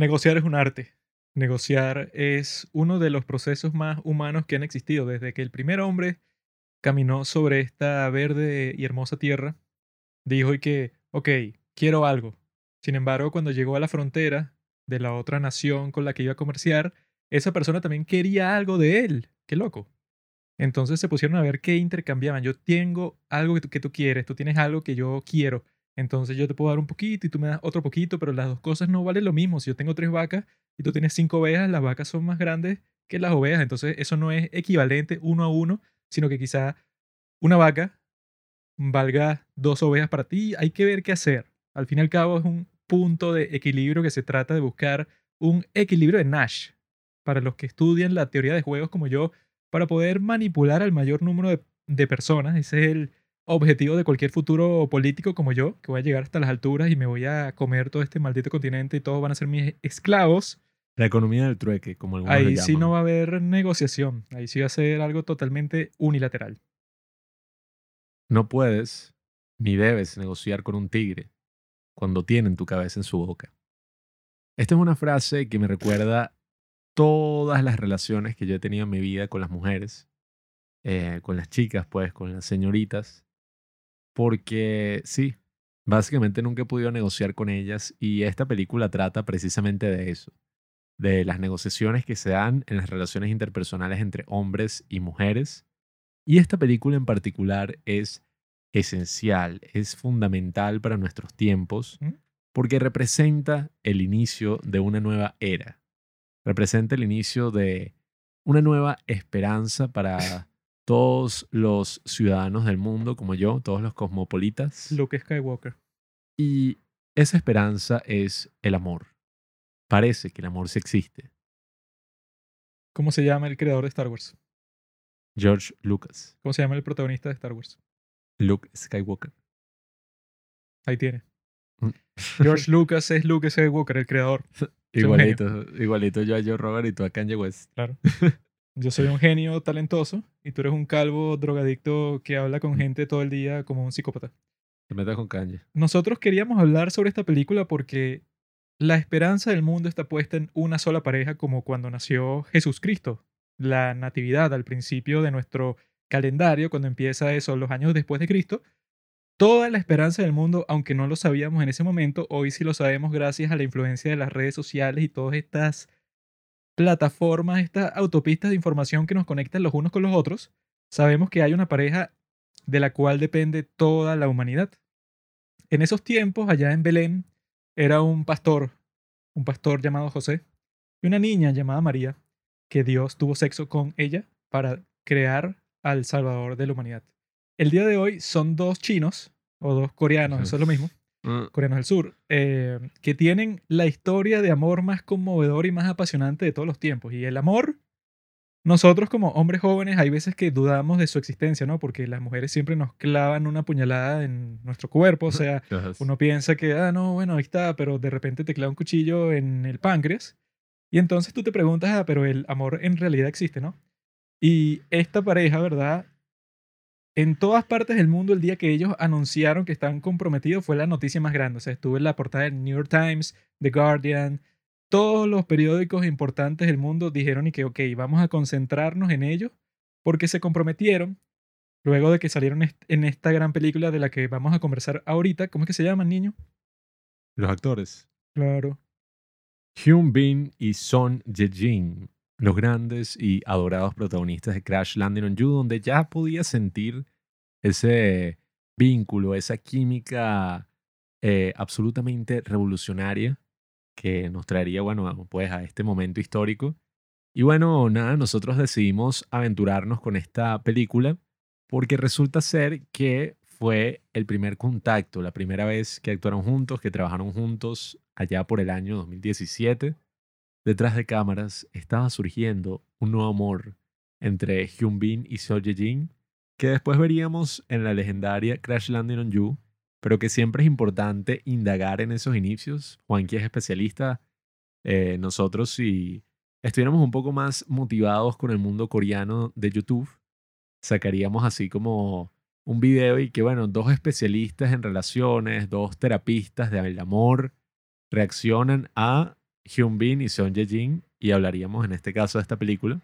Negociar es un arte. Negociar es uno de los procesos más humanos que han existido desde que el primer hombre caminó sobre esta verde y hermosa tierra. Dijo y que, ok, quiero algo. Sin embargo, cuando llegó a la frontera de la otra nación con la que iba a comerciar, esa persona también quería algo de él. Qué loco. Entonces se pusieron a ver qué intercambiaban. Yo tengo algo que tú, que tú quieres, tú tienes algo que yo quiero. Entonces yo te puedo dar un poquito y tú me das otro poquito, pero las dos cosas no valen lo mismo. Si yo tengo tres vacas y tú tienes cinco ovejas, las vacas son más grandes que las ovejas. Entonces eso no es equivalente uno a uno, sino que quizá una vaca valga dos ovejas para ti. Hay que ver qué hacer. Al fin y al cabo es un punto de equilibrio que se trata de buscar un equilibrio de Nash. Para los que estudian la teoría de juegos como yo, para poder manipular al mayor número de, de personas. Ese es el objetivo de cualquier futuro político como yo, que voy a llegar hasta las alturas y me voy a comer todo este maldito continente y todos van a ser mis esclavos. La economía del trueque, como algunos Ahí sí no va a haber negociación, ahí sí va a ser algo totalmente unilateral. No puedes ni debes negociar con un tigre cuando tienen tu cabeza en su boca. Esta es una frase que me recuerda todas las relaciones que yo he tenido en mi vida con las mujeres, eh, con las chicas, pues, con las señoritas, porque sí, básicamente nunca he podido negociar con ellas y esta película trata precisamente de eso, de las negociaciones que se dan en las relaciones interpersonales entre hombres y mujeres. Y esta película en particular es esencial, es fundamental para nuestros tiempos, porque representa el inicio de una nueva era, representa el inicio de una nueva esperanza para todos los ciudadanos del mundo como yo, todos los cosmopolitas. Luke Skywalker. Y esa esperanza es el amor. Parece que el amor sí existe. ¿Cómo se llama el creador de Star Wars? George Lucas, ¿Cómo se llama el protagonista de Star Wars? Luke Skywalker. Ahí tiene. Mm. George Lucas es Luke Skywalker, el creador. igualito, igualito yo a Joe Robert y tú a Kanye West. Claro. Yo soy un genio talentoso y tú eres un calvo drogadicto que habla con gente todo el día como un psicópata. Te metas con Kanye. Nosotros queríamos hablar sobre esta película porque la esperanza del mundo está puesta en una sola pareja como cuando nació Jesús Cristo. La natividad al principio de nuestro calendario, cuando empieza eso los años después de Cristo. Toda la esperanza del mundo, aunque no lo sabíamos en ese momento, hoy sí lo sabemos gracias a la influencia de las redes sociales y todas estas plataformas, estas autopistas de información que nos conectan los unos con los otros. Sabemos que hay una pareja de la cual depende toda la humanidad. En esos tiempos, allá en Belén, era un pastor, un pastor llamado José, y una niña llamada María, que Dios tuvo sexo con ella para crear al Salvador de la humanidad. El día de hoy son dos chinos, o dos coreanos, eso es lo mismo, coreanos del sur, eh, que tienen la historia de amor más conmovedora y más apasionante de todos los tiempos. Y el amor, nosotros como hombres jóvenes hay veces que dudamos de su existencia, ¿no? Porque las mujeres siempre nos clavan una puñalada en nuestro cuerpo, o sea, uno piensa que, ah, no, bueno, ahí está, pero de repente te clava un cuchillo en el páncreas. Y entonces tú te preguntas, ah, pero el amor en realidad existe, ¿no? Y esta pareja, ¿verdad? En todas partes del mundo, el día que ellos anunciaron que estaban comprometidos fue la noticia más grande. O sea, estuvo en la portada del New York Times, The Guardian, todos los periódicos importantes del mundo dijeron y que, ok, vamos a concentrarnos en ello porque se comprometieron luego de que salieron en esta gran película de la que vamos a conversar ahorita. ¿Cómo es que se llama, niño? Los actores. Claro. Hyun Bin y Son Ye-jin, los grandes y adorados protagonistas de Crash Landing on You, donde ya podía sentir ese vínculo, esa química eh, absolutamente revolucionaria que nos traería, bueno, pues a este momento histórico. Y bueno, nada, nosotros decidimos aventurarnos con esta película porque resulta ser que fue el primer contacto, la primera vez que actuaron juntos, que trabajaron juntos allá por el año 2017. Detrás de cámaras estaba surgiendo un nuevo amor entre Hyun Bin y Seo Ye-jin, que después veríamos en la legendaria Crash Landing on You, pero que siempre es importante indagar en esos inicios. Juanqui es especialista. Eh, nosotros, si estuviéramos un poco más motivados con el mundo coreano de YouTube, sacaríamos así como un video y que, bueno, dos especialistas en relaciones, dos terapistas del amor, reaccionan a Hyun Bin y Son Ye Jin y hablaríamos en este caso de esta película.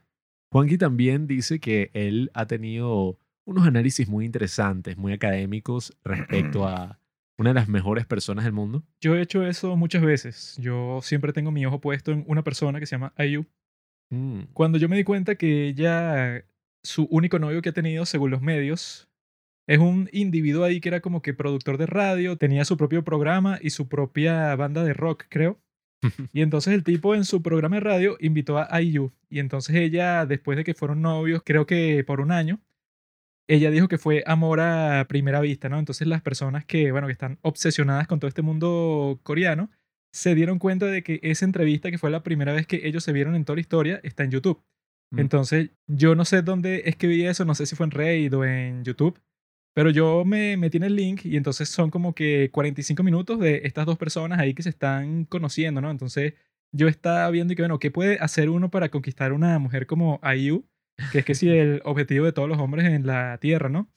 Juanqui también dice que él ha tenido unos análisis muy interesantes, muy académicos respecto a una de las mejores personas del mundo. Yo he hecho eso muchas veces. Yo siempre tengo mi ojo puesto en una persona que se llama Ayu. Mm, Cuando yo me di cuenta que ella, su único novio que ha tenido, según los medios, es un individuo ahí que era como que productor de radio, tenía su propio programa y su propia banda de rock, creo. Y entonces el tipo en su programa de radio invitó a IU. Y entonces ella, después de que fueron novios, creo que por un año, ella dijo que fue amor a primera vista, ¿no? Entonces las personas que, bueno, que están obsesionadas con todo este mundo coreano, se dieron cuenta de que esa entrevista, que fue la primera vez que ellos se vieron en toda la historia, está en YouTube. Mm. Entonces, yo no sé dónde es que vi eso, no sé si fue en Reddit o en YouTube, pero yo me metí en el link y entonces son como que 45 minutos de estas dos personas ahí que se están conociendo, ¿no? Entonces, yo estaba viendo y que, bueno, ¿qué puede hacer uno para conquistar una mujer como IU? Que es que sí, el objetivo de todos los hombres en la Tierra, ¿no?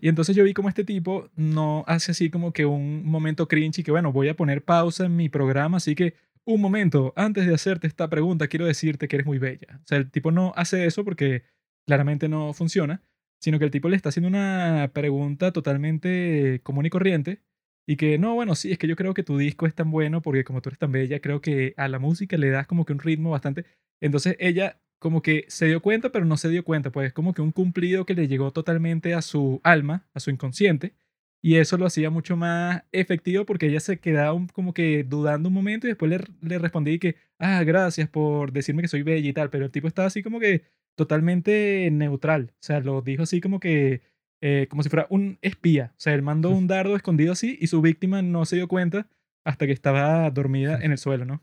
Y entonces yo vi como este tipo no hace así como que un momento cringe y que, bueno, voy a poner pausa en mi programa, así que un momento, antes de hacerte esta pregunta, quiero decirte que eres muy bella. O sea, el tipo no hace eso porque claramente no funciona, sino que el tipo le está haciendo una pregunta totalmente común y corriente y que, no, bueno, sí, es que yo creo que tu disco es tan bueno porque como tú eres tan bella, creo que a la música le das como que un ritmo bastante... Entonces ella como que se dio cuenta, pero no se dio cuenta, pues como que un cumplido que le llegó totalmente a su alma, a su inconsciente, y eso lo hacía mucho más efectivo porque ella se quedaba un- como que dudando un momento y después le, le respondí que, ah, gracias por decirme que soy bella y tal, pero el tipo estaba así como que totalmente neutral, o sea, lo dijo así como que, eh, como si fuera un espía, o sea, él mandó un dardo escondido así y su víctima no se dio cuenta hasta que estaba dormida en el suelo, ¿no?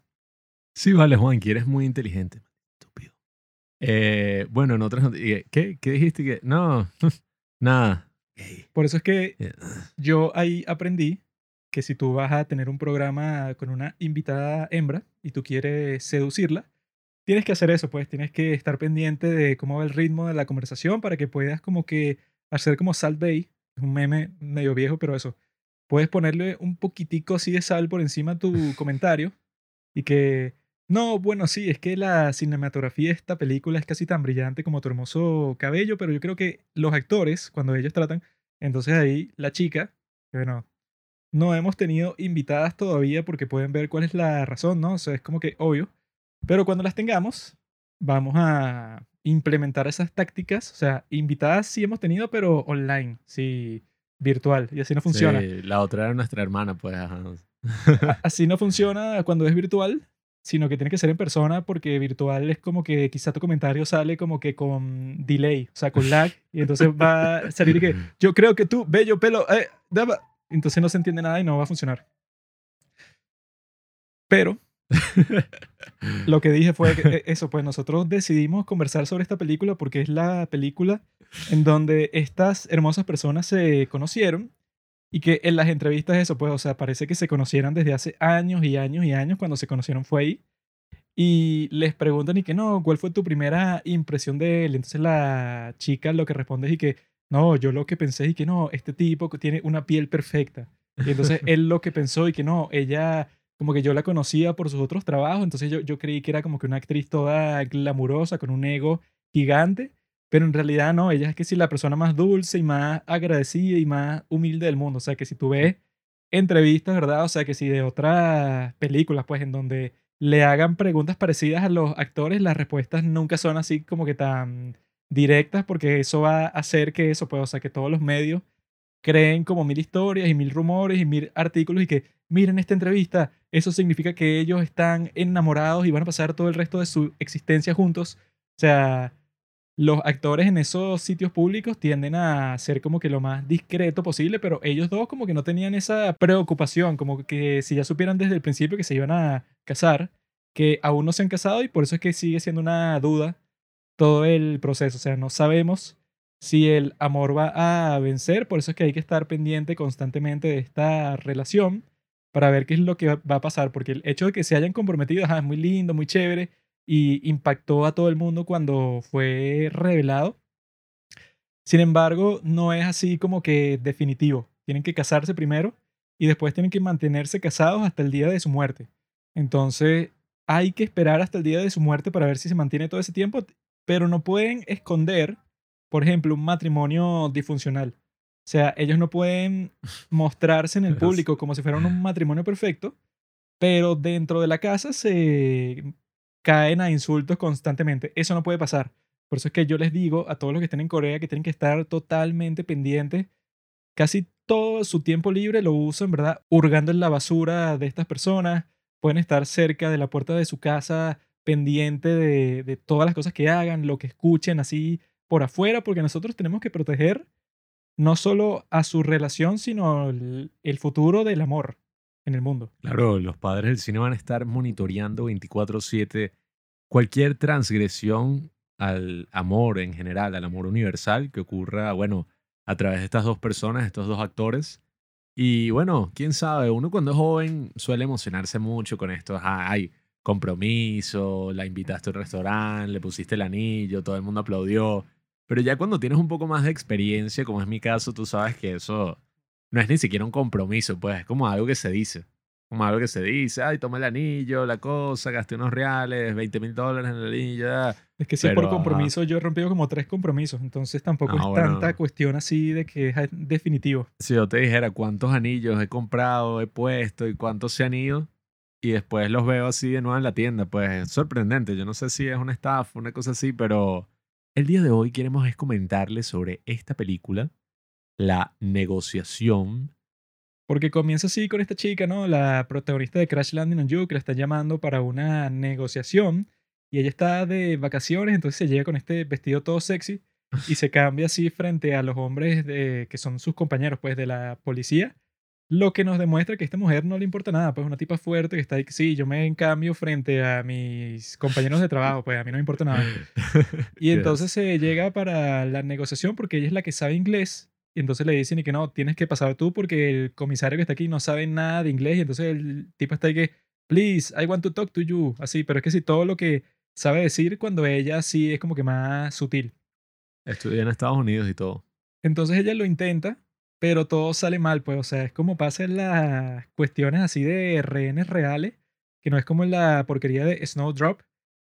Sí, vale, Juanqui, eres muy inteligente. Estúpido. Eh, bueno, en otras noticias. ¿Qué, ¿Qué dijiste? que No, nada. Por eso es que Eh, yo ahí aprendí que si tú vas a tener un programa con una invitada hembra y tú quieres seducirla, tienes que hacer eso, pues tienes que estar pendiente de cómo va el ritmo de la conversación para que puedas como que hacer como Salt Bay, es un meme medio viejo, pero eso, puedes ponerle un poquitico así de sal por encima a tu comentario y que, no, bueno, sí, es que la cinematografía de esta película es casi tan brillante como tu hermoso cabello, pero yo creo que los actores, cuando ellos tratan, entonces ahí la chica, que bueno, no hemos tenido invitadas todavía porque pueden ver cuál es la razón, ¿no? O sea, es como que obvio. Pero cuando las tengamos, vamos a implementar esas tácticas. O sea, invitadas sí hemos tenido, pero online, sí, virtual. Y así no funciona. sí, la otra era nuestra hermana, pues. Así no funciona cuando es virtual, sino que tiene que ser en persona porque virtual es como que quizá tu comentario sale como que con delay, o sea, con lag. Y entonces va a salir y que yo creo que tú, bello pelo, eh. Entonces no se entiende nada y no va a funcionar. Pero lo que dije fue que eh, eso, pues nosotros decidimos conversar sobre esta película porque es la película en donde estas hermosas personas se conocieron y que en las entrevistas eso, pues, o sea, parece que se conocieran desde hace años y años y años, cuando se conocieron fue ahí. Y les preguntan y que no, ¿cuál fue tu primera impresión de él? Entonces la chica lo que responde es y que no, yo lo que pensé y que no, este tipo tiene una piel perfecta. Y entonces él lo que pensó y que no, ella como que yo la conocía por sus otros trabajos, entonces yo, yo creí que era como que una actriz toda glamurosa, con un ego gigante, pero en realidad no, ella es que sí la persona más dulce y más agradecida y más humilde del mundo, o sea que si tú ves entrevistas, ¿verdad? O sea que si de otras películas, pues en donde le hagan preguntas parecidas a los actores, las respuestas nunca son así como que tan directas, porque eso va a hacer que eso, pues, o sea que todos los medios creen como mil historias y mil rumores y mil artículos y que miren esta entrevista, eso significa que ellos están enamorados y van a pasar todo el resto de su existencia juntos. O sea, los actores en esos sitios públicos tienden a ser como que lo más discreto posible, pero ellos dos como que no tenían esa preocupación, como que si ya supieran desde el principio que se iban a casar, que aún no se han casado y por eso es que sigue siendo una duda todo el proceso. O sea, no sabemos si el amor va a vencer, por eso es que hay que estar pendiente constantemente de esta relación para ver qué es lo que va a pasar, porque el hecho de que se hayan comprometido es muy lindo, muy chévere y impactó a todo el mundo cuando fue revelado. Sin embargo, no es así como que definitivo. Tienen que casarse primero y después tienen que mantenerse casados hasta el día de su muerte. Entonces, hay que esperar hasta el día de su muerte para ver si se mantiene todo ese tiempo, pero no pueden esconder, por ejemplo, un matrimonio disfuncional. O sea, ellos no pueden mostrarse en el público como si fueran un matrimonio perfecto, pero dentro de la casa se caen a insultos constantemente. Eso no puede pasar. Por eso es que yo les digo a todos los que estén en Corea que tienen que estar totalmente pendientes. Casi todo su tiempo libre lo usan, ¿verdad? Hurgando en la basura de estas personas. Pueden estar cerca de la puerta de su casa pendiente de, de todas las cosas que hagan, lo que escuchen así por afuera, porque nosotros tenemos que proteger no solo a su relación, sino el, futuro del amor en el mundo. Claro, los padres del cine van a estar monitoreando 24/7 cualquier transgresión al amor en general, al amor universal que ocurra, bueno, a través de estas dos personas, estos dos actores. Y bueno, quién sabe, uno cuando es joven suele emocionarse mucho con esto. Ajá, Ay, compromiso, la invitaste a un restaurante, le pusiste el anillo, todo el mundo aplaudió. Pero ya cuando tienes un poco más de experiencia, como es mi caso, tú sabes que eso no es ni siquiera un compromiso, pues es como algo que se dice. Como algo que se dice, ay, toma el anillo, la cosa, gasté unos reales, 20 mil dólares en el anillo. ah". Es que si es por ajá. compromiso, yo he rompido como tres compromisos, entonces tampoco Ah, es bueno. tanta cuestión así de que es definitivo. Si yo te dijera cuántos anillos he comprado, he puesto y cuántos se han ido, y después los veo así de nuevo en la tienda, pues es sorprendente. Yo no sé si es una estafa, una cosa así, pero el día de hoy queremos es comentarles sobre esta película, La negociación. Porque comienza así con esta chica, ¿no? La protagonista de Crash Landing on You, que la están llamando para una negociación. Y ella está de vacaciones, entonces se llega con este vestido todo sexy y se cambia así frente a los hombres de, que son sus compañeros, pues, de la policía. Lo que nos demuestra que a esta mujer no le importa nada, pues una tipa fuerte que está ahí, sí, yo me en cambio frente a mis compañeros de trabajo, pues a mí no me importa nada. Y entonces se llega para la negociación porque ella es la que sabe inglés. Y entonces le dicen y que no, tienes que pasar tú porque el comisario que está aquí no sabe nada de inglés. Y entonces el tipo está ahí que, please, I want to talk to you. Así, pero es que si todo lo que sabe decir cuando ella sí es como que más sutil. Estudié en Estados Unidos y todo. Entonces ella lo intenta, pero todo sale mal, pues. O sea, es como pasa en las cuestiones así de rehenes reales, que no es como la porquería de Snowdrop,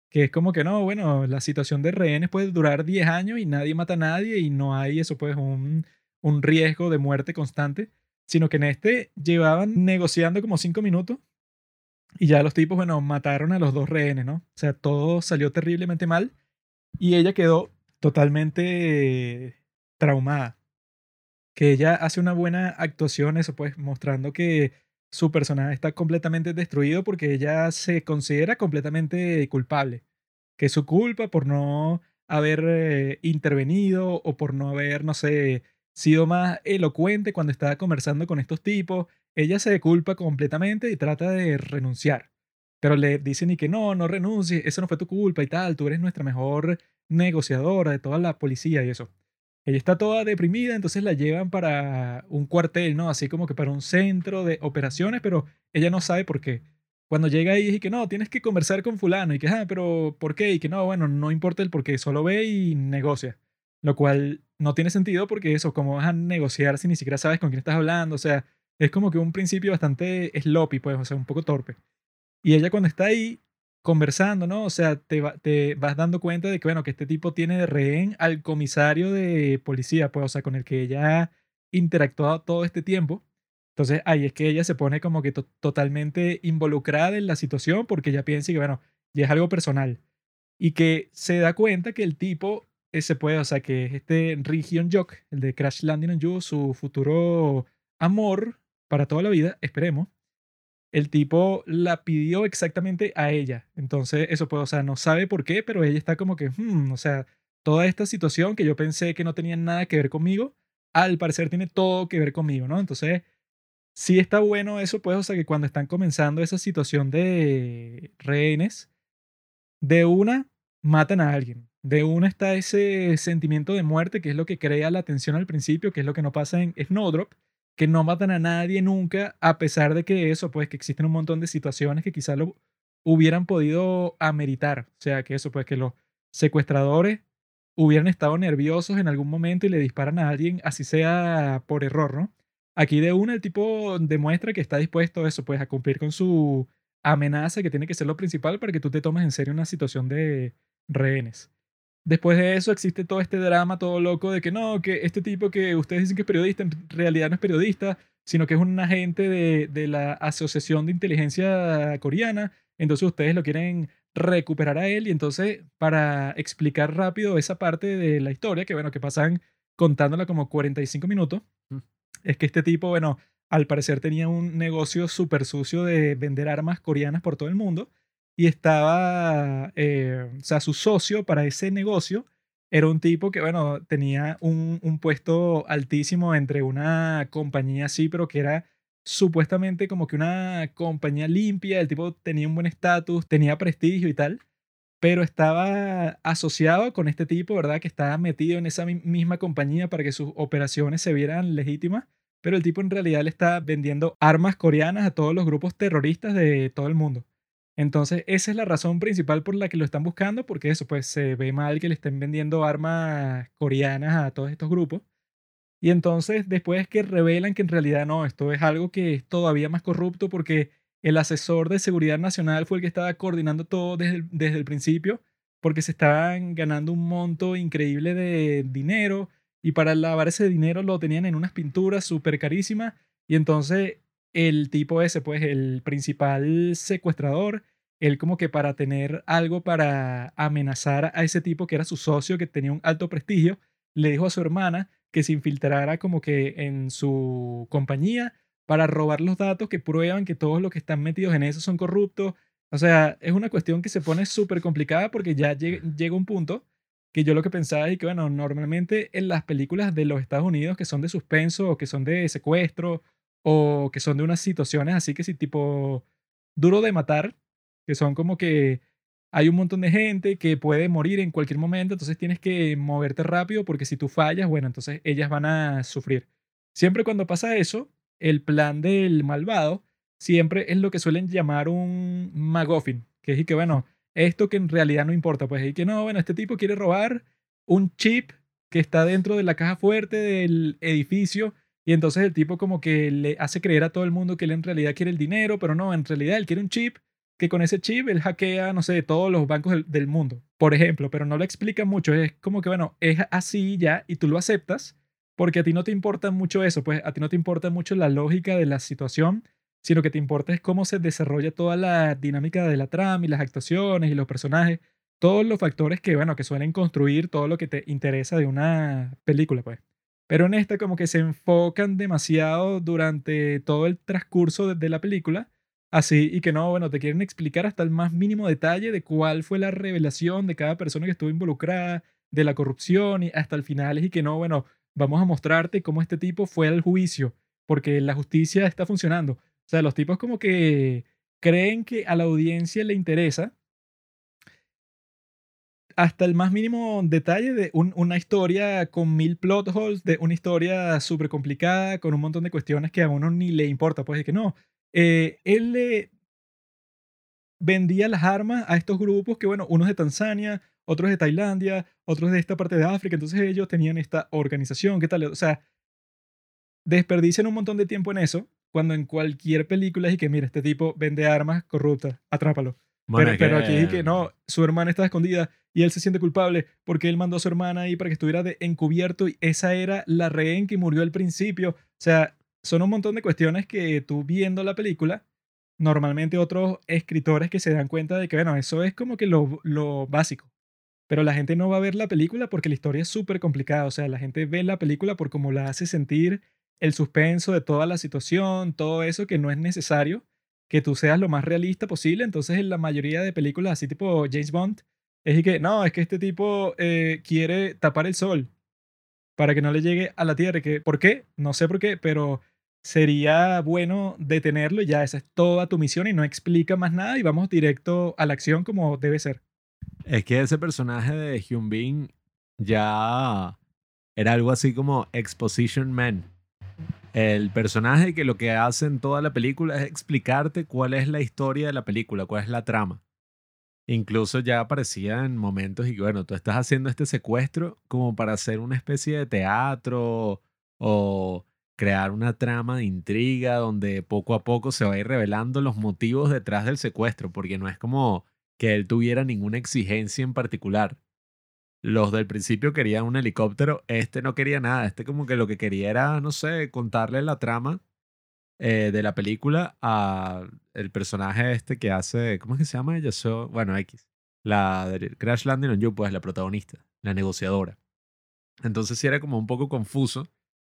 que es como que no, bueno, la situación de rehenes puede durar 10 años y nadie mata a nadie y no hay eso, pues, un, un riesgo de muerte constante, sino que en este llevaban negociando como 5 minutos y ya los tipos, bueno, mataron a los dos rehenes, ¿no? O sea, todo salió terriblemente mal y ella quedó totalmente traumada. Que ella hace una buena actuación, eso pues, mostrando que su personaje está completamente destruido porque ella se considera completamente culpable. Que su culpa por no haber eh, intervenido o por no haber, no sé, sido más elocuente cuando estaba conversando con estos tipos. Ella se culpa completamente y trata de renunciar. Pero le dicen y que no, no renuncies, eso no fue tu culpa y tal, tú eres nuestra mejor negociadora de toda la policía y eso. Ella está toda deprimida, entonces la llevan para un cuartel, ¿no? Así como que para un centro de operaciones, pero ella no sabe por qué. Cuando llega ahí dice que no, tienes que conversar con fulano y que, ah, pero ¿por qué? Y que no, bueno, no importa el por qué, solo ve y negocia. Lo cual no tiene sentido porque eso, como vas a negociar si ni siquiera sabes con quién estás hablando? O sea, es como que un principio bastante sloppy, pues, o sea, un poco torpe. Y ella cuando está ahí conversando, ¿no? O sea, te, va- te vas dando cuenta de que, bueno, que este tipo tiene de rehén al comisario de policía, pues, o sea, con el que ella ha interactuado todo este tiempo. Entonces, ahí es que ella se pone como que to- totalmente involucrada en la situación porque ella piensa que, bueno, ya es algo personal. Y que se da cuenta que el tipo eh, se puede, o sea, que es este Region Jock, el de Crash Landing on You, su futuro amor para toda la vida, esperemos el tipo la pidió exactamente a ella. Entonces, eso pues, o sea, no sabe por qué, pero ella está como que, hmm, o sea, toda esta situación que yo pensé que no tenía nada que ver conmigo, al parecer tiene todo que ver conmigo, ¿no? Entonces, sí está bueno eso, pues, o sea, que cuando están comenzando esa situación de rehenes, de una matan a alguien. De una está ese sentimiento de muerte, que es lo que crea la tensión al principio, que es lo que no pasa en Snowdrop, que no matan a nadie nunca, a pesar de que eso, pues que existen un montón de situaciones que quizás lo hubieran podido ameritar. O sea, que eso, pues que los secuestradores hubieran estado nerviosos en algún momento y le disparan a alguien, así sea por error, ¿no? Aquí de una el tipo demuestra que está dispuesto a eso, pues a cumplir con su amenaza que tiene que ser lo principal para que tú te tomes en serio una situación de rehenes. Después de eso existe todo este drama todo loco de que no, que este tipo que ustedes dicen que es periodista, en realidad no es periodista, sino que es un agente de, de la Asociación de Inteligencia Coreana. Entonces ustedes lo quieren recuperar a él y entonces para explicar rápido esa parte de la historia, que bueno, que pasan contándola como 45 minutos, Mm. es que este tipo, bueno, al parecer tenía un negocio súper sucio de vender armas coreanas por todo el mundo y estaba, eh, o sea, su socio para ese negocio era un tipo que, bueno, tenía un, un puesto altísimo entre una compañía así, pero que era supuestamente como que una compañía limpia, el tipo tenía un buen estatus, tenía prestigio y tal, pero estaba asociado con este tipo, ¿verdad? Que estaba metido en esa mi- misma compañía para que sus operaciones se vieran legítimas, pero el tipo en realidad le está vendiendo armas coreanas a todos los grupos terroristas de todo el mundo. Entonces, esa es la razón principal por la que lo están buscando, porque eso, pues se ve mal que le estén vendiendo armas coreanas a todos estos grupos. Y entonces, después que revelan que en realidad no, esto es algo que es todavía más corrupto porque el asesor de seguridad nacional fue el que estaba coordinando todo desde el, desde el principio, porque se estaban ganando un monto increíble de dinero y para lavar ese dinero lo tenían en unas pinturas súper carísimas. Y entonces el tipo ese, pues el principal secuestrador, él como que para tener algo para amenazar a ese tipo que era su socio, que tenía un alto prestigio, le dijo a su hermana que se infiltrara como que en su compañía para robar los datos que prueban que todos los que están metidos en eso son corruptos. O sea, es una cuestión que se pone súper complicada porque ya llega, llega un punto que yo lo que pensaba es que, bueno, normalmente en las películas de los Estados Unidos que son de suspenso o que son de secuestro o que son de unas situaciones así que sí, tipo duro de matar, que son como que hay un montón de gente que puede morir en cualquier momento, entonces tienes que moverte rápido porque si tú fallas, bueno, entonces ellas van a sufrir. Siempre cuando pasa eso, el plan del malvado siempre es lo que suelen llamar un MacGuffin, que es y que, bueno, esto que en realidad no importa, pues y que no, bueno, este tipo quiere robar un chip que está dentro de la caja fuerte del edificio y entonces el tipo como que le hace creer a todo el mundo que él en realidad quiere el dinero, pero no, en realidad él quiere un chip que con ese chip él hackea, no sé, todos los bancos del, del mundo, por ejemplo, pero no lo explica mucho, es como que, bueno, es así ya y tú lo aceptas porque a ti no te importa mucho eso, pues a ti no te importa mucho la lógica de la situación, sino que te importa es cómo se desarrolla toda la dinámica de la trama y las actuaciones y los personajes, todos los factores que, bueno, que suelen construir todo lo que te interesa de una película, pues. Pero en esta como que se enfocan demasiado durante todo el transcurso de, la película, así y que no, bueno, te quieren explicar hasta el más mínimo detalle de cuál fue la revelación de cada persona que estuvo involucrada, de la corrupción y hasta el final y que no, bueno, vamos a mostrarte cómo este tipo fue al juicio, porque la justicia está funcionando. O sea, los tipos como que creen que a la audiencia le interesa hasta el más mínimo detalle de un- una historia con mil plot holes, de una historia súper complicada, con un montón de cuestiones que a uno ni le importa. Pues es que no, eh, él le vendía las armas a estos grupos que, bueno, unos de Tanzania, otros de Tailandia, otros de esta parte de África, entonces ellos tenían esta organización, ¿qué tal? O sea, desperdician un montón de tiempo en eso, cuando en cualquier película es y que, mira, este tipo vende armas corruptas, atrápalo. Bueno, pero, es pero aquí es que- que no, su hermana está escondida y él se siente culpable porque él mandó a su hermana ahí para que estuviera encubierto y esa era la rehén que murió al principio. O sea, son un montón de cuestiones que tú viendo la película, normalmente otros escritores que se dan cuenta de que, bueno, eso es como que lo, lo básico. Pero la gente no va a ver la película porque la historia es súper complicada. O sea, la gente ve la película por cómo la hace sentir el suspenso de toda la situación, todo eso que no es necesario que tú seas lo más realista posible. Entonces, en la mayoría de películas así tipo James Bond, es que no, es que este tipo eh, quiere tapar el sol para que no le llegue a la Tierra. Que, ¿Por qué? No sé por qué, pero sería bueno detenerlo y ya esa es toda tu misión y no explica más nada y vamos directo a la acción como debe ser. Es que ese personaje de Hyun Bin ya era algo así como Exposition Man. El personaje que lo que hace en toda la película es explicarte cuál es la historia de la película, cuál es la trama. Incluso ya aparecía en momentos y bueno, tú estás haciendo este secuestro como para hacer una especie de teatro o crear una trama de intriga donde poco a poco se va a ir revelando los motivos detrás del secuestro, porque no es como que él tuviera ninguna exigencia en particular. Los del principio querían un helicóptero, este no quería nada, este como que lo que quería era, no sé, contarle la trama eh, de la película a el personaje este que hace, ¿cómo es que se llama ella? So- bueno, X. La de Crash Landing on You, pues la protagonista, la negociadora. Entonces sí era como un poco confuso,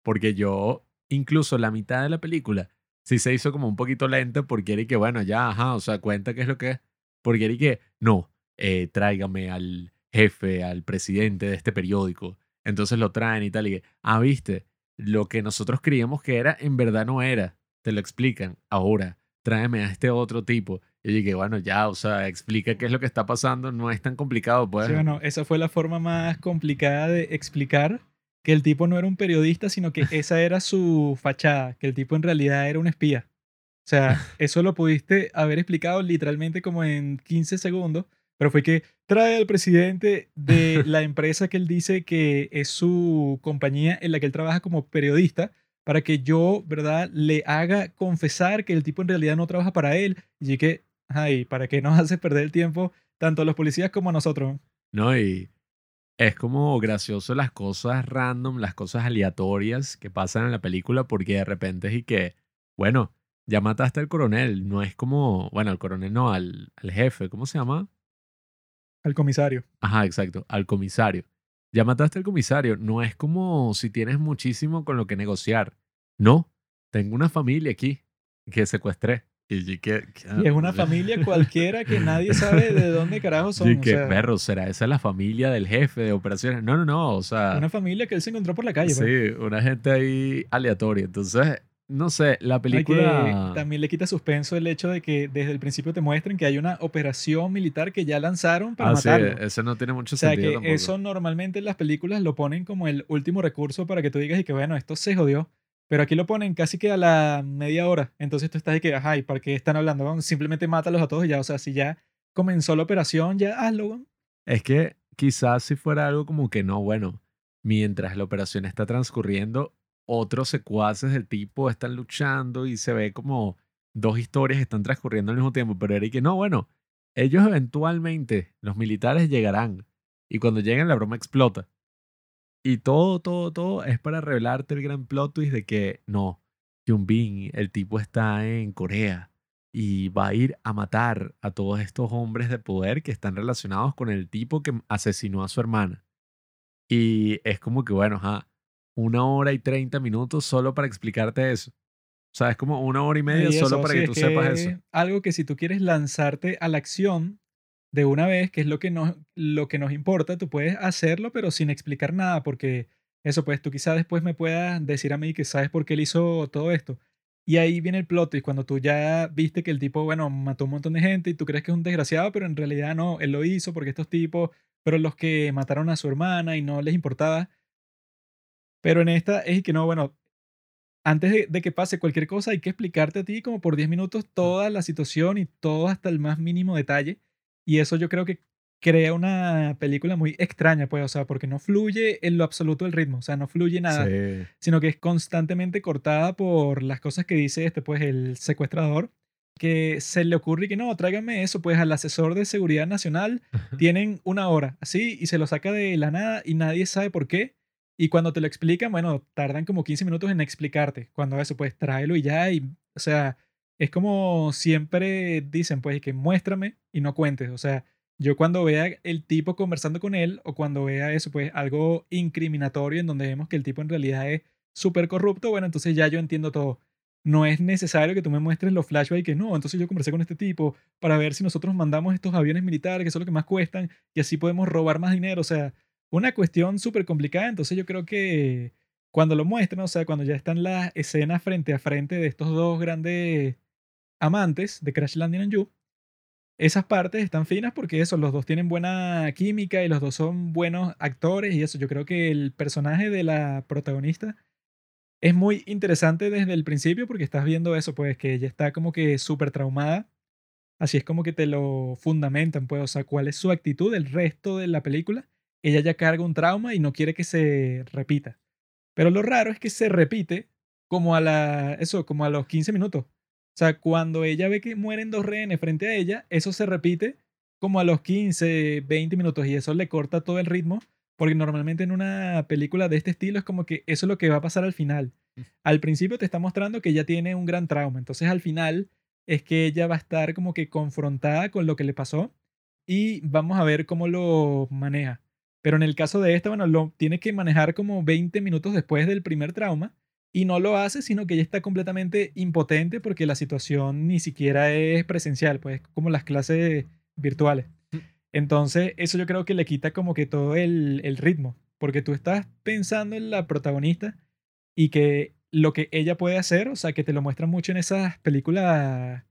porque yo, incluso la mitad de la película, sí se hizo como un poquito lenta, porque era y que, bueno, ya, ajá, o sea, cuenta qué es lo que es. Porque era y que, no, eh, tráigame al jefe, al presidente de este periódico. Entonces lo traen y tal, y que, ah, viste, lo que nosotros creíamos que era, en verdad no era. Te lo explican. Ahora, tráeme a este otro tipo. Y yo dije, bueno, ya, o sea, explica qué es lo que está pasando, no es tan complicado, pues. Sí, bueno, esa fue la forma más complicada de explicar que el tipo no era un periodista, sino que esa era su fachada, que el tipo en realidad era un espía. O sea, eso lo pudiste haber explicado literalmente como en 15 segundos, pero fue que trae al presidente de la empresa que él dice que es su compañía en la que él trabaja como periodista para que yo, ¿verdad?, le haga confesar que el tipo en realidad no trabaja para él. Y que, ay, ¿para qué nos hace perder el tiempo tanto a los policías como a nosotros? ¿no? Y es como gracioso las cosas random, las cosas aleatorias que pasan en la película, porque de repente es y que, bueno, ya mataste al coronel, no es como, bueno, al coronel no, al, al jefe, ¿cómo se llama? Al comisario. Ajá, exacto, al comisario. Ya mataste al comisario, no es como si tienes muchísimo con lo que negociar. No, tengo una familia aquí que secuestré. Y que, que- Y es una familia cualquiera que nadie sabe de dónde carajo son. Y o que, sea, perro, ¿será esa la familia del jefe de operaciones? No, no, no, o sea... una familia que él se encontró por la calle. pues. Sí, una gente ahí aleatoria. Entonces, no sé, la que- película... también le quita suspenso el hecho de que desde el principio te muestren que hay una operación militar que ya lanzaron para Ah, sí, matarlo. eso no tiene mucho o sea sentido que tampoco. eso normalmente en las películas lo ponen como el último recurso para que tú digas y que bueno, esto se jodió. Pero aquí lo ponen casi que a la media hora. Entonces tú estás de que, ajá, ¿y para qué están hablando? Simplemente mátalos a todos y ya. O sea, si ya comenzó la operación, ya hazlo. weón. Es que quizás si fuera algo como que no, bueno, mientras la operación está transcurriendo, otros secuaces del tipo están luchando y se ve como dos historias están transcurriendo al mismo tiempo. Pero era que no, bueno, ellos eventualmente, los militares llegarán. Y cuando lleguen la broma explota. Y todo, todo, todo es para revelarte el gran plot twist de que no, Bin, el tipo está en Corea y va a ir a matar a todos estos hombres de poder que están relacionados con el tipo que asesinó a su hermana. Y es como que, bueno, ajá, una hora y treinta minutos solo para explicarte eso. O sea, es como una hora y media Y solo para sí, que tú sepas eso. Algo que si tú quieres lanzarte a la acción de una vez, que es lo que nos, lo que nos importa, tú puedes hacerlo, pero sin explicar nada, porque eso, pues tú quizás después me puedas decir a mí que sabes por qué él hizo todo esto. Y ahí viene el plot twist, cuando tú ya viste que el tipo, bueno, mató un montón de gente y tú crees que es un desgraciado, pero en realidad no, él lo hizo porque estos tipos fueron los que mataron a su hermana y no les importaba. Pero en esta es que no, bueno, antes de, de que pase cualquier cosa, hay que explicarte a ti como por 10 minutos toda la situación y todo hasta el más mínimo detalle. Y eso yo creo que crea una película muy extraña, pues, o sea, porque no fluye en lo absoluto el ritmo, o sea, no fluye nada, Sí. sino que es constantemente cortada por las cosas que dice este, pues, el secuestrador, que se le ocurre que no, tráigame eso, pues, al asesor de seguridad nacional tienen una hora, así, y se lo saca de la nada y nadie sabe por qué. Y cuando te lo explican, bueno, tardan como 15 minutos en explicarte. Cuando eso, pues tráelo y ya. Y, o sea, es como siempre dicen, pues, que muéstrame y no cuentes. O sea, yo cuando vea el tipo conversando con él o cuando vea eso, pues, algo incriminatorio en donde vemos que el tipo en realidad es súper corrupto, bueno, entonces ya yo entiendo todo. No es necesario que tú me muestres los flashbacks que no, entonces yo conversé con este tipo para ver si nosotros mandamos estos aviones militares, que son lo que más cuestan, y así podemos robar más dinero. O sea, una cuestión súper complicada. Entonces yo creo que cuando lo muestran, o sea, cuando ya están las escenas frente a frente de estos dos grandes amantes de Crash Landing on You, esas partes están finas porque eso, los dos tienen buena química y los dos son buenos actores y eso. Yo creo que el personaje de la protagonista es muy interesante desde el principio porque estás viendo eso, pues que ella está como que súper traumada. Así es como que te lo fundamentan, pues, o sea, cuál es su actitud el resto de la película. Ella ya carga un trauma y no quiere que se repita. Pero lo raro es que se repite como a la, eso, como a los 15 minutos. O sea, cuando ella ve que mueren dos rehenes frente a ella, eso se repite como a los 15, 20 minutos y eso le corta todo el ritmo, porque normalmente en una película de este estilo es como que eso es lo que va a pasar al final. Al principio te está mostrando que ella tiene un gran trauma, entonces al final es que ella va a estar como que confrontada con lo que le pasó y vamos a ver cómo lo maneja. Pero en el caso de esta, bueno, lo tiene que manejar como 20 minutos después del primer trauma y no lo hace, sino que ella está completamente impotente porque la situación ni siquiera es presencial, pues como las clases virtuales. Mm. Entonces, eso yo creo que le quita como que todo el, el ritmo, porque tú estás pensando en la protagonista y que lo que ella puede hacer, o sea, que te lo muestran mucho en esas películas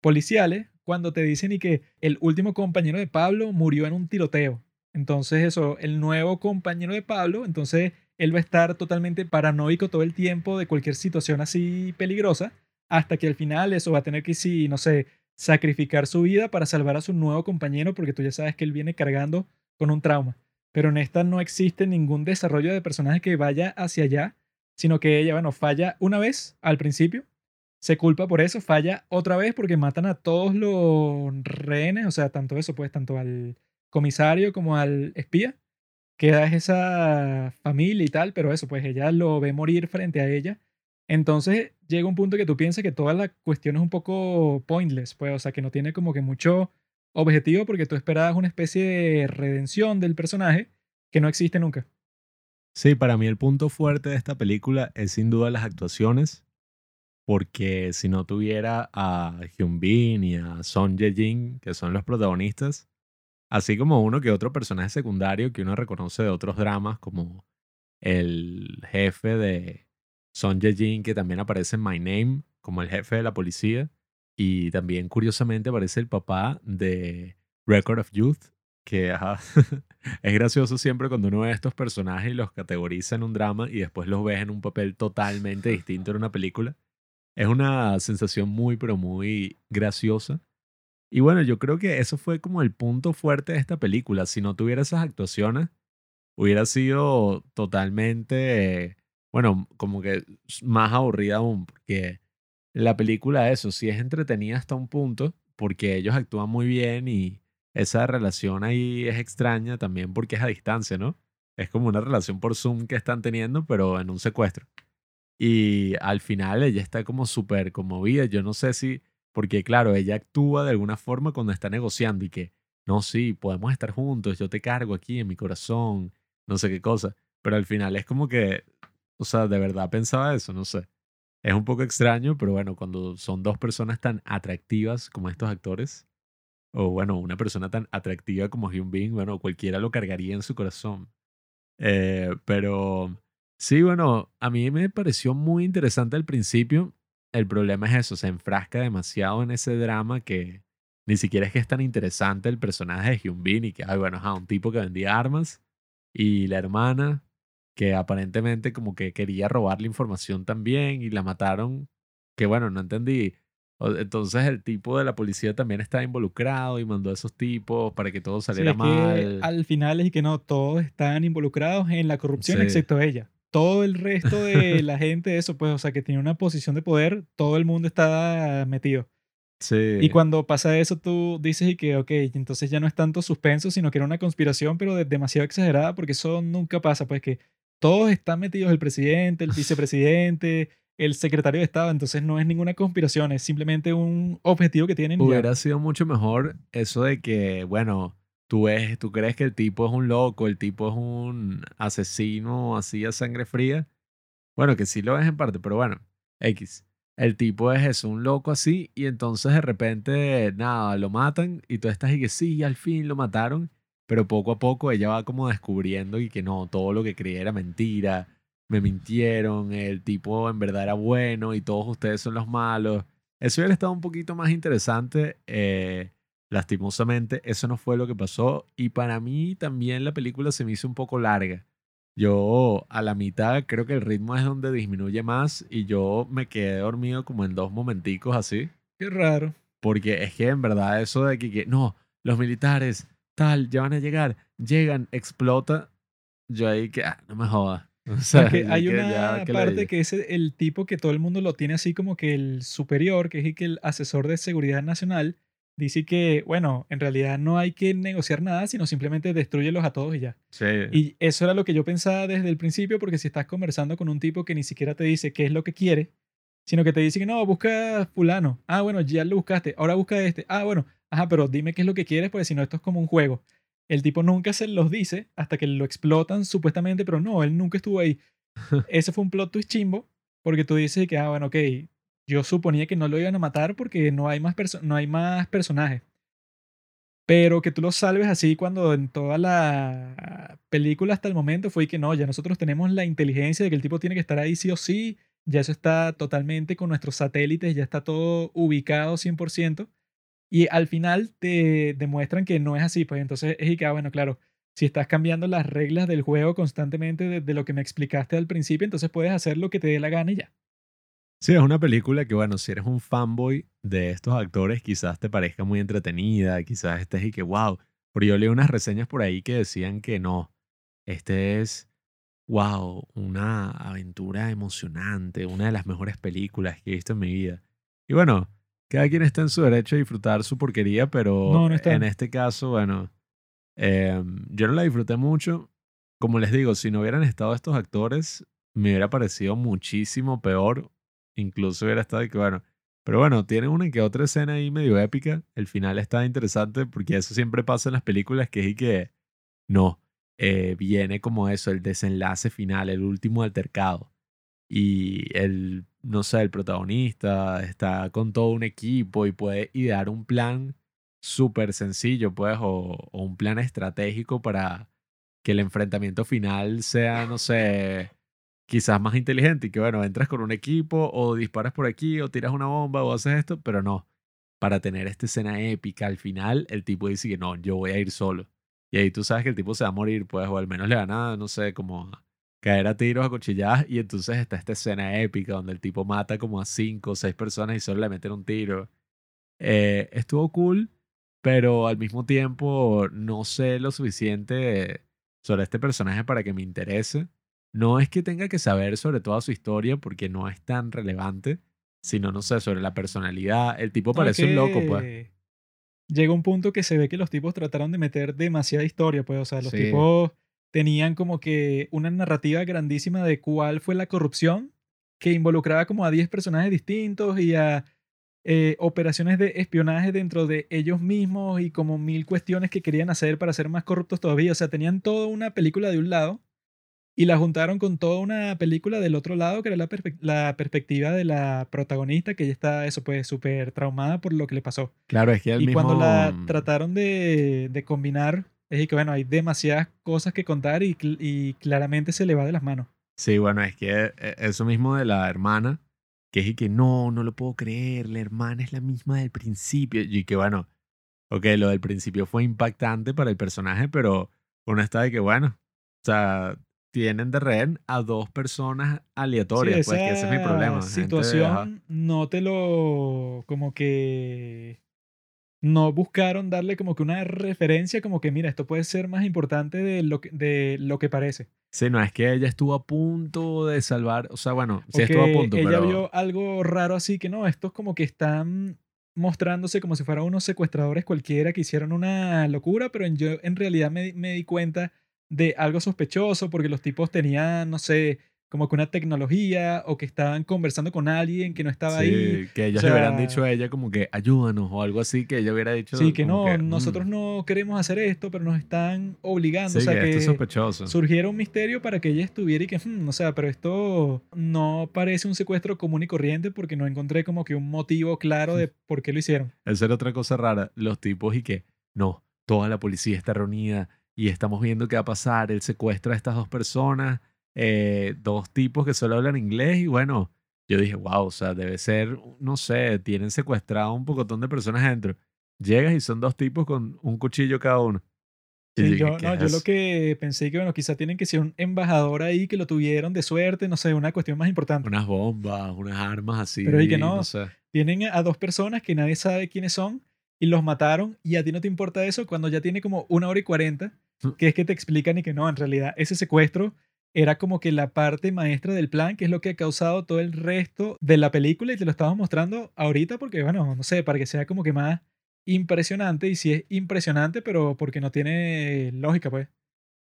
policiales, cuando te dicen y que el último compañero de Pablo murió en un tiroteo. Entonces eso, el nuevo compañero de Pablo, entonces él va a estar totalmente paranoico todo el tiempo de cualquier situación así peligrosa, hasta que al final eso va a tener que, sí, no sé, sacrificar su vida para salvar a su nuevo compañero, porque tú ya sabes que él viene cargando con un trauma. Pero en esta no existe ningún desarrollo de personaje que vaya hacia allá, sino que ella, bueno, falla una vez al principio, se culpa por eso, falla otra vez porque matan a todos los rehenes, o sea, tanto eso, pues, tanto al comisario como al espía. Queda esa familia y tal, pero eso, pues ella lo ve morir frente a ella entonces llega un punto que tú piensas que toda la cuestión es un poco pointless, pues, o sea, que no tiene como que mucho objetivo porque tú esperabas una especie de redención del personaje que no existe nunca. Sí, para mí el punto fuerte de esta película es sin duda las actuaciones, porque si no tuviera a Hyun Bin y a Son Ye Jin, que son los protagonistas, así como uno que otro personaje secundario que uno reconoce de otros dramas, como el jefe de son Ye-jin, que también aparece en My Name como el jefe de la policía. Y también, curiosamente, aparece el papá de Record of Youth, que es gracioso siempre cuando uno ve a estos personajes y los categoriza en un drama y después los ves en un papel totalmente distinto en una película. Es una sensación muy, pero muy graciosa. Y bueno, yo creo que eso fue como el punto fuerte de esta película. Si no tuviera esas actuaciones, hubiera sido totalmente bueno, como que más aburrida aún, porque la película, eso, sí es entretenida hasta un punto, porque ellos actúan muy bien y esa relación ahí es extraña también porque es a distancia, ¿no? Es como una relación por Zoom que están teniendo, pero en un secuestro. Y al final ella está como súper conmovida. Yo no sé si, porque claro, ella actúa de alguna forma cuando está negociando y que, no, sí, podemos estar juntos, yo te cargo aquí en mi corazón, no sé qué cosa. Pero al final es como que o sea, de verdad pensaba eso, no sé. Es un poco extraño, pero bueno, cuando son dos personas tan atractivas como estos actores, o bueno, una persona tan atractiva como Hyun Bin, bueno, cualquiera lo cargaría en su corazón. Eh, pero sí, bueno, a mí me pareció muy interesante al principio. El problema es eso, se enfrasca demasiado en ese drama que ni siquiera es que es tan interesante el personaje de Hyun Bin y que, ay, bueno, es un tipo que vendía armas y la hermana que aparentemente como que quería robar la información también y la mataron, que bueno, no entendí. Entonces el tipo de la policía también estaba involucrado y mandó a esos tipos para que todo saliera mal. al final es que no, todos están involucrados en la corrupción excepto ella. Todo el resto de la gente, eso pues, o sea, que tiene una posición de poder, todo el mundo está metido. Sí. Y cuando pasa eso, tú dices y que, ok, entonces ya no es tanto suspenso, sino que era una conspiración, pero demasiado exagerada, porque eso nunca pasa, pues que todos están metidos, el presidente, el vicepresidente, el secretario de Estado, entonces no es ninguna conspiración, es simplemente un objetivo que tienen. Hubiera sido mucho mejor eso de que, bueno, tú ves, tú crees que el tipo es un loco, el tipo es un asesino así a sangre fría. Bueno, que sí lo ves en parte, pero bueno, X. El tipo es eso, un loco así, y entonces de repente, nada, lo matan, y tú estás y que sí, al fin lo mataron, pero poco a poco ella va como descubriendo y que no, todo lo que creía era mentira, me mintieron, el tipo en verdad era bueno y todos ustedes son los malos. Eso hubiera estado un poquito más interesante. Eh, lastimosamente, eso no fue lo que pasó. Y para mí también la película se me hizo un poco larga. Yo a la mitad creo que el ritmo es donde disminuye más y yo me quedé dormido como en dos momenticos así. Qué raro. Porque es que en verdad eso de que, que no, los militares tal, ya van a llegar, llegan, explota. Yo ahí que, ah, no me jodas. O sea, Porque hay que una ya, que parte que es el, tipo que todo el mundo lo tiene así como que el superior, que es el asesor de seguridad nacional, dice que, bueno, en realidad no hay que negociar nada, sino simplemente destruyelos a todos y ya. Sí. Y eso era lo que yo pensaba desde el principio, porque si estás conversando con un tipo que ni siquiera te dice qué es lo que quiere, sino que te dice que no, busca fulano. Ah, bueno, ya lo buscaste, ahora busca este. Ah, bueno, ajá, pero dime qué es lo que quieres, porque si no, esto es como un juego. El tipo nunca se los dice hasta que lo explotan supuestamente, pero no, él nunca estuvo ahí. Ese fue un plot twist chimbo, porque tú dices que, ah, bueno, ok, yo suponía que no lo iban a matar porque no hay más, perso- no hay más personajes. Pero que tú lo salves así cuando en toda la película hasta el momento fue que no, ya nosotros tenemos la inteligencia de que el tipo tiene que estar ahí sí o sí, ya eso está totalmente con nuestros satélites, ya está todo ubicado 100%. Y al final te demuestran que no es así, pues entonces es y que, ah, bueno, claro, si estás cambiando las reglas del juego constantemente de, de lo que me explicaste al principio, entonces puedes hacer lo que te dé la gana y ya. Sí, es una película que, bueno, si eres un fanboy de estos actores, quizás te parezca muy entretenida, quizás estés y que, wow. Pero yo leí unas reseñas por ahí que decían que no. Este es, wow, una aventura emocionante, una de las mejores películas que he visto en mi vida. Y bueno, cada quien está en su derecho a disfrutar su porquería, pero No, no en este caso, bueno, em, yo no la disfruté mucho. Como les digo, si no hubieran estado estos actores, me hubiera parecido muchísimo peor. Incluso hubiera estado que, bueno, pero bueno, tiene una que otra escena ahí medio épica. El final está interesante porque eso siempre pasa en las películas, que es y que no, eh, viene como eso, el desenlace final, el último altercado. Y el, no sé, el protagonista está con todo un equipo y puede idear un plan súper sencillo, pues, o, o un plan estratégico para que el enfrentamiento final sea, no sé, quizás más inteligente y que, bueno, entras con un equipo o disparas por aquí o tiras una bomba o haces esto, pero no. Para tener esta escena épica al final, el tipo dice que no, yo voy a ir solo. Y ahí tú sabes que el tipo se va a morir, pues, o al menos le van a, no sé, como a caer a tiros, a cuchilladas, y entonces está esta escena épica donde el tipo mata como a cinco o seis personas y solo le meten un tiro. Eh, estuvo cool, pero al mismo tiempo no sé lo suficiente sobre este personaje para que me interese. No es que tenga que saber sobre toda su historia porque no es tan relevante, sino, no sé, sobre la personalidad. El tipo parece un loco, pues. Llega un punto que se ve que los tipos trataron de meter demasiada historia, pues, o sea, los Sí. tipos tenían como que una narrativa grandísima de cuál fue la corrupción que involucraba como a 10 personajes distintos y a eh, operaciones de espionaje dentro de ellos mismos y como mil cuestiones que querían hacer para ser más corruptos todavía. O sea, tenían toda una película de un lado y la juntaron con toda una película del otro lado, que era la, perspe- la perspectiva de la protagonista, que ella está, eso pues, súper traumada por lo que le pasó. Claro, es que el Y mismo... cuando la trataron de, de combinar, es que, bueno, hay demasiadas cosas que contar y, y claramente se le va de las manos. Sí, bueno, es que eh, eso mismo de la hermana, que es y que no, no lo puedo creer, la hermana es la misma del principio. Y que bueno, ok, lo del principio fue impactante para el personaje, pero uno está de que bueno, o sea, tienen de rehén a dos personas aleatorias, Sí, pues que ese es mi esa problema. situación no te lo como que no buscaron darle como que una referencia como que mira esto puede ser más importante de lo que, de lo que parece Sí, no, es que ella estuvo a punto de salvar, o sea, bueno, sí estuvo a punto, ella pero... vio algo raro así que no estos como que están mostrándose como si fueran unos secuestradores cualquiera que hicieron una locura pero yo en realidad me, me di cuenta de algo sospechoso porque los tipos tenían no sé como que una tecnología o que estaban conversando con alguien que no estaba ahí Sí, que ellos o le hubieran sea- dicho a ella como que ayúdanos o algo así, que ella hubiera dicho. Sí, que no, mm, nosotros no queremos hacer esto, pero nos están obligando. Sí, o sea, que que, esto es sospechoso. surgiera un misterio para que ella estuviera y que, "Hmm, o sea, pero esto no parece un secuestro común y corriente porque no encontré como que un motivo claro de por qué lo hicieron. Esa era otra cosa rara. Los tipos y que, no, toda la policía está reunida y estamos viendo qué va a pasar. Él secuestra a estas dos personas, eh, dos tipos que solo hablan inglés y bueno, yo dije, wow, o sea, debe ser, no sé, tienen secuestrado un pocotón de personas adentro. Llegas y son dos tipos con un cuchillo cada uno. Sí, dije, yo, ¿qué no, yo lo que pensé que, bueno, quizá tienen que ser un embajador ahí que lo tuvieron de suerte, no sé, una cuestión más importante. Unas bombas, unas armas así. Pero y que no, no sé. Tienen a dos personas que nadie sabe quiénes son y los mataron y a ti no te importa eso cuando ya tiene como una hora y cuarenta. Que es que te explican y que no, en realidad ese secuestro era como que la parte maestra del plan, que es lo que ha causado todo el resto de la película y te lo estamos mostrando ahorita porque, bueno, no sé, para que sea como que más impresionante y si es impresionante, pero porque no tiene lógica, pues.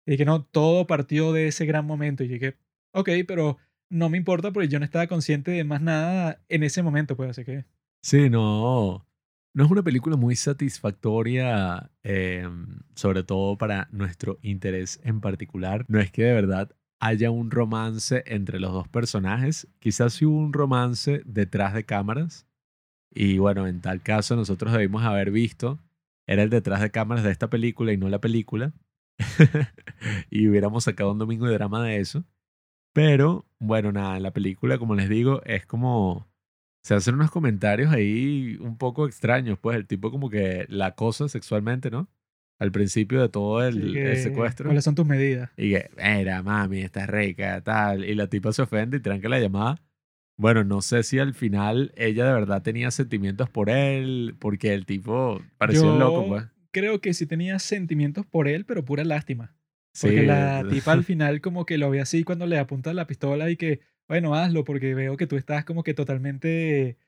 Y que no, todo partió de ese gran momento y dije, ok, pero no me importa porque yo no estaba consciente de más nada en ese momento, pues, así que... Sí, no. No es una película muy satisfactoria, em, sobre todo para nuestro interés en particular. No es que de verdad haya un romance entre los dos personajes. Quizás sí hubo un romance detrás de cámaras. Y bueno, en tal caso nosotros debimos haber visto, era el detrás de cámaras de esta película y no la película. y hubiéramos sacado un domingo de drama de eso. Pero bueno, nada, la película, como les digo, es como se hacen unos comentarios ahí un poco extraños, pues el tipo como que la acosa sexualmente, ¿no? Al principio de todo el, secuestro. ¿Cuáles son tus medidas? Y que, mira, mami, estás rica, tal. Y la tipa se ofende y tranca la llamada. Bueno, no sé si al final ella de verdad tenía sentimientos por él, porque el tipo pareció un loco, pues. Creo que sí tenía sentimientos por él, pero pura lástima. Porque la tipa al final como que lo ve así cuando le apunta la pistola y que bueno, hazlo porque veo que tú estás como que totalmente...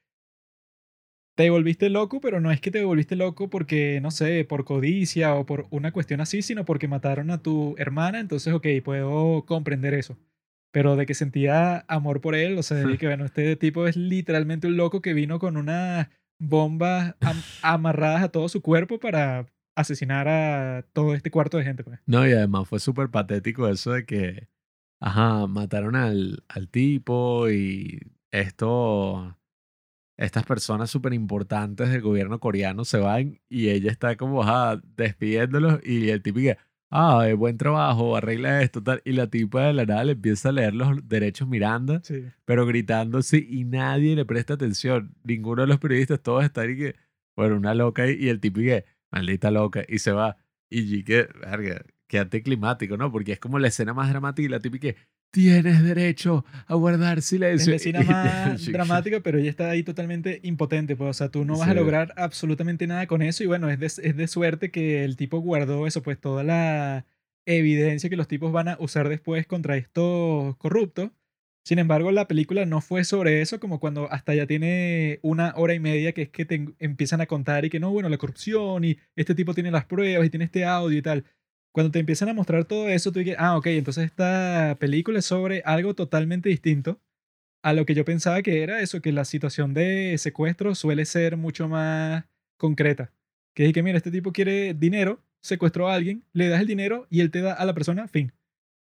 Te volviste loco, pero no es que te volviste loco porque, no sé, por codicia o por una cuestión así, sino porque mataron a tu hermana, entonces, ok, puedo comprender eso. Pero de que sentía amor por él, o sea, de que, bueno, este tipo es literalmente un loco que vino con unas bombas amarradas a todo su cuerpo para asesinar a todo este cuarto de gente, pues. No, y además fue súper patético eso de que Ajá, mataron al, al tipo y esto, estas personas súper importantes del gobierno coreano se van y ella está como ajá, despidiéndolos y el tipo dice, ah, buen trabajo, arregla esto, tal. Y la tipa de la nada le empieza a leer los derechos Miranda, pero gritando así y nadie le presta atención. Ninguno de los periodistas, todos están y que, bueno, una loca y, el tipo dice, maldita loca, y se va. Y que, verga, que anticlimático, ¿no? Porque es como la escena más dramática y la típica tienes derecho a guardar silencio. Es la escena más dramática, pero ella está ahí totalmente impotente, pues, o sea, tú no vas a lograr absolutamente nada con eso y bueno, es de, es de suerte que el tipo guardó eso, pues toda la evidencia que los tipos van a usar después contra estos corruptos. Sin embargo, la película no fue sobre eso, como cuando hasta ya tiene una hora y media que es que te empiezan a contar y que no, bueno, la corrupción y este tipo tiene las pruebas y tiene este audio y tal cuando te empiezan a mostrar todo eso, tú dices, ah, ok, entonces esta película es sobre algo totalmente distinto a lo que yo pensaba que era eso, que la situación de secuestro suele ser mucho más concreta. Que es que, mira, este tipo quiere dinero, secuestró a alguien, le das el dinero y él te da a la persona, fin.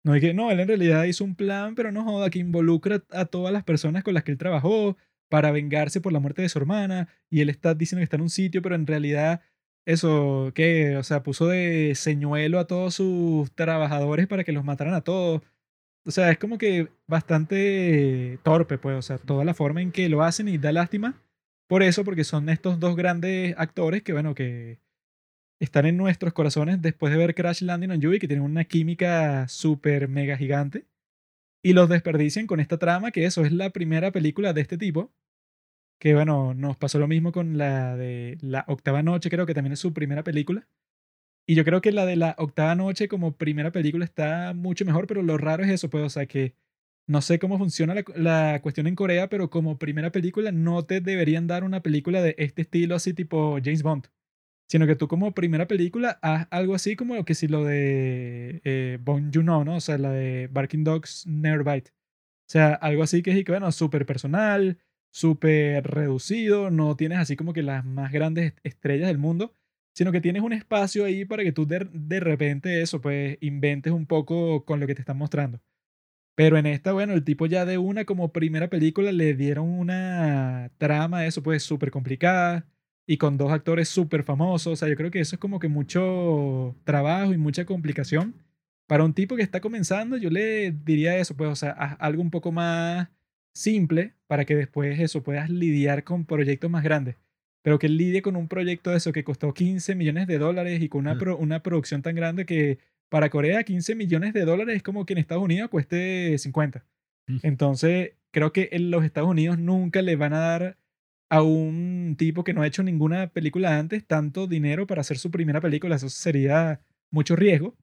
No es que, no, él en realidad hizo un plan, pero no joda, que involucra a todas las personas con las que él trabajó para vengarse por la muerte de su hermana y él está diciendo que está en un sitio, pero en realidad eso, que, o sea, puso de señuelo a todos sus trabajadores para que los mataran a todos. O sea, es como que bastante torpe, pues, o sea, toda la forma en que lo hacen y da lástima por eso, porque son estos dos grandes actores que, bueno, que están en nuestros corazones después de ver Crash Landing on You y que tienen una química súper mega gigante. Y los desperdician con esta trama, que eso es la primera película de este tipo que bueno, nos pasó lo mismo con la de La Octava Noche, creo que también es su primera película. Y yo creo que la de La Octava Noche como primera película está mucho mejor, pero lo raro es eso, pues, o sea, que no sé cómo funciona la, la cuestión en Corea, pero como primera película no te deberían dar una película de este estilo así tipo James Bond, sino que tú como primera película haz algo así como lo que si lo de eh, Bong Joon-ho, ¿no? O sea, la de Barking Dogs Never Bite. O sea, algo así que es, bueno, súper personal, súper reducido, no tienes así como que las más grandes estrellas del mundo, sino que tienes un espacio ahí para que tú de, de repente eso, pues inventes un poco con lo que te están mostrando. Pero en esta, bueno, el tipo ya de una como primera película le dieron una trama, eso pues súper complicada y con dos actores súper famosos. O sea, yo creo que eso es como que mucho trabajo y mucha complicación. Para un tipo que está comenzando, yo le diría eso, pues, o sea, algo un poco más simple para que después eso puedas lidiar con proyectos más grandes. Pero que lidie con un proyecto de eso que costó 15 millones de dólares y con una, una producción tan grande que para Corea 15 millones de dólares es como que en Estados Unidos cueste 50. Entonces, creo que en los Estados Unidos nunca le van a dar a un tipo que no ha hecho ninguna película antes tanto dinero para hacer su primera película. Eso sería mucho riesgo.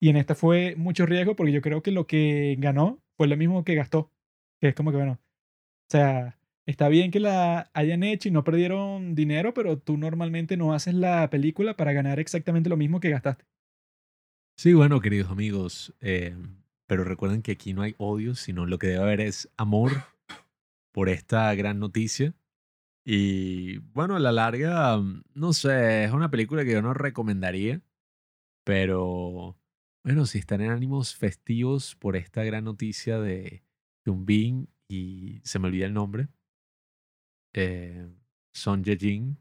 Y en esta fue mucho riesgo porque yo creo que lo que ganó fue lo mismo que gastó. Que es como que, bueno, o sea, está bien que la hayan hecho y no perdieron dinero, pero tú normalmente no haces la película para ganar exactamente lo mismo que gastaste. Sí, bueno, queridos amigos, eh, pero recuerden que aquí no hay odio, sino lo que debe haber es amor por esta gran noticia. Y bueno, a la larga, mm, no sé, es una película que yo no recomendaría, pero bueno, si están en ánimos festivos por esta gran noticia de Hyun y se me olvida el nombre, eh, Son Ye-jin,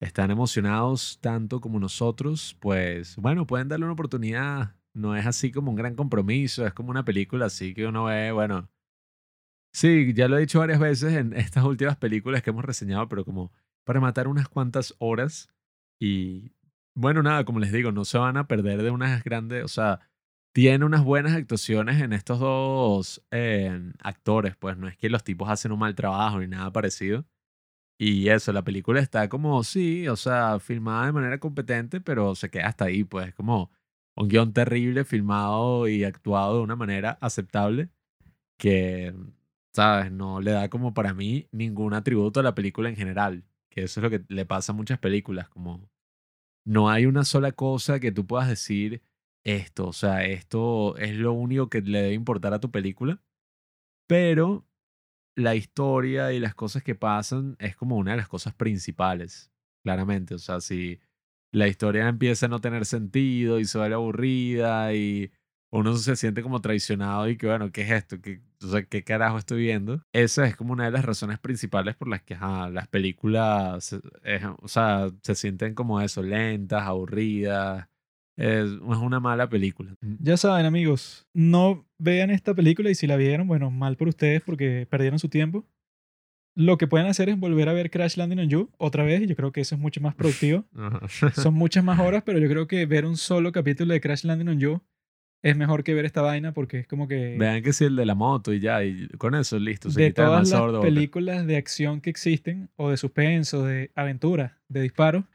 están emocionados tanto como nosotros, pues bueno, pueden darle una oportunidad. No es así como un gran compromiso, es como una película así que uno ve, bueno, sí, ya lo he dicho varias veces en estas últimas películas que hemos reseñado, pero como para matar unas cuantas horas y bueno, nada, como les digo, no se van a perder de unas grandes, o sea, tiene unas buenas actuaciones en estos dos actores, pues no es que los tipos hacen un mal trabajo ni nada parecido. Y eso, la película está como, sí, o sea, filmada de manera competente, pero se queda hasta ahí, pues, como un guion terrible, filmado y actuado de una manera aceptable, que, ¿sabes? No le da como para mí ningún atributo a la película en general, que eso es lo que le pasa a muchas películas, como no hay una sola cosa que tú puedas decir esto, o sea, esto es lo único que le debe importar a tu película, pero la historia y las cosas que pasan es como una de las cosas principales, claramente. O sea, si la historia empieza a no tener sentido y se vuelve aburrida y uno se siente como traicionado y que, bueno, ¿qué es esto? ¿Qué, o sea, ¿qué carajo estoy viendo? Esa es como una de las razones principales por las que las películas, o sea, se sienten como eso, lentas, aburridas es, una mala película. Ya saben, amigos, no vean esta película y si la vieron, bueno, mal por ustedes porque perdieron su tiempo. Lo que pueden hacer es volver a ver Crash Landing on You otra vez y yo creo que eso es mucho más productivo. Son muchas más horas, pero yo creo que ver un solo capítulo de Crash Landing on You es mejor que ver esta vaina porque es como que... Vean que es el de la moto y ya, y con eso listo. Se de todas las películas de acción que existen, o de suspenso, de aventura, de disparo,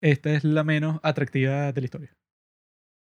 esta es la menos atractiva de la historia.